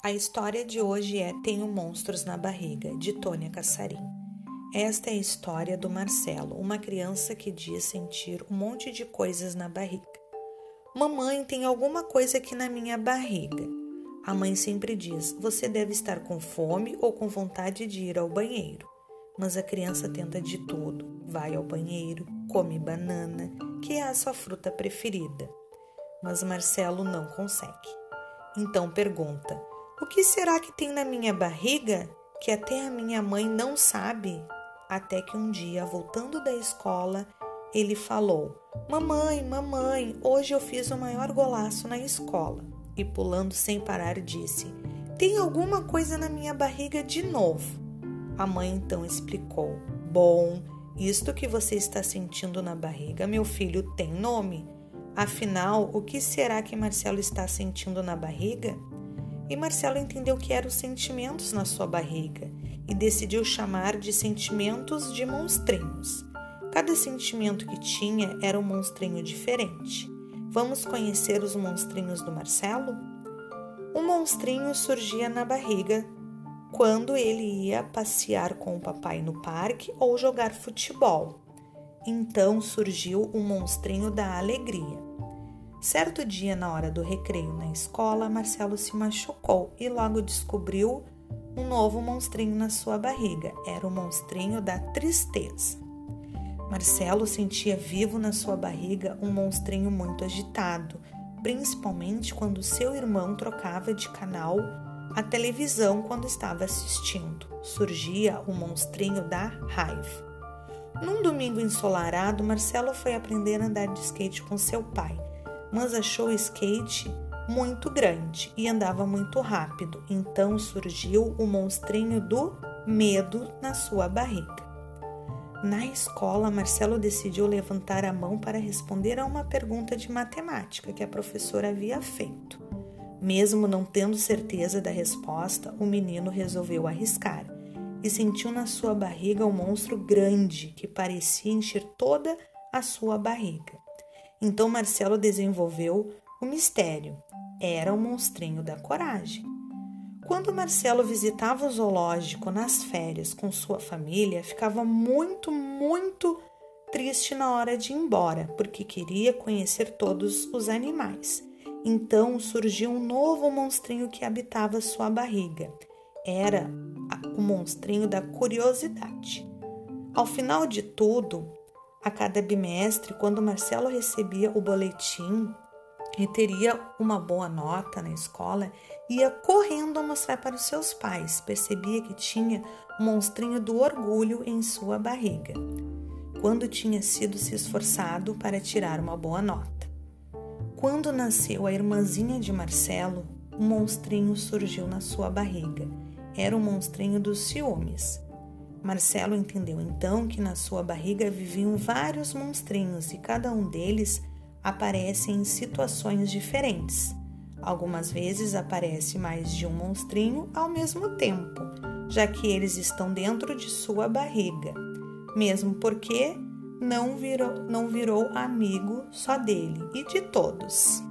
A história de hoje é Tenho Monstros na Barriga, de Tônia Cassarim. Esta é a história do Marcelo, uma criança que diz sentir um monte de coisas na barriga. Mamãe, tem alguma coisa aqui na minha barriga. A mãe sempre diz: Você deve estar com fome ou com vontade de ir ao banheiro. Mas a criança tenta de tudo: vai ao banheiro, come banana, que é a sua fruta preferida. Mas Marcelo não consegue. Então pergunta: o que será que tem na minha barriga que até a minha mãe não sabe? Até que um dia, voltando da escola, ele falou: Mamãe, mamãe, hoje eu fiz o maior golaço na escola. E pulando sem parar, disse: Tem alguma coisa na minha barriga de novo? A mãe então explicou: Bom, isto que você está sentindo na barriga, meu filho, tem nome. Afinal, o que será que Marcelo está sentindo na barriga? E Marcelo entendeu que eram os sentimentos na sua barriga e decidiu chamar de sentimentos de monstrinhos. Cada sentimento que tinha era um monstrinho diferente. Vamos conhecer os monstrinhos do Marcelo? Um monstrinho surgia na barriga quando ele ia passear com o papai no parque ou jogar futebol. Então surgiu o monstrinho da alegria. Certo dia, na hora do recreio na escola, Marcelo se machucou e logo descobriu um novo monstrinho na sua barriga. Era o monstrinho da tristeza. Marcelo sentia vivo na sua barriga um monstrinho muito agitado, principalmente quando seu irmão trocava de canal a televisão quando estava assistindo. Surgia o monstrinho da raiva. Num domingo ensolarado, Marcelo foi aprender a andar de skate com seu pai mas achou o skate muito grande e andava muito rápido. Então surgiu o monstrinho do medo na sua barriga. Na escola, Marcelo decidiu levantar a mão para responder a uma pergunta de matemática que a professora havia feito. Mesmo não tendo certeza da resposta, o menino resolveu arriscar e sentiu na sua barriga um monstro grande que parecia encher toda a sua barriga. Então Marcelo desenvolveu o mistério. Era o monstrinho da coragem. Quando Marcelo visitava o zoológico nas férias com sua família, ficava muito, muito triste na hora de ir embora, porque queria conhecer todos os animais. Então surgiu um novo monstrinho que habitava sua barriga. Era o monstrinho da curiosidade. Ao final de tudo, a cada bimestre, quando Marcelo recebia o boletim e teria uma boa nota na escola, ia correndo a mostrar para os seus pais. Percebia que tinha um monstrinho do orgulho em sua barriga, quando tinha sido se esforçado para tirar uma boa nota. Quando nasceu a irmãzinha de Marcelo, um monstrinho surgiu na sua barriga. Era o monstrinho dos ciúmes. Marcelo entendeu então que na sua barriga viviam vários monstrinhos e cada um deles aparece em situações diferentes. Algumas vezes aparece mais de um monstrinho ao mesmo tempo, já que eles estão dentro de sua barriga, mesmo porque não virou, não virou amigo só dele e de todos.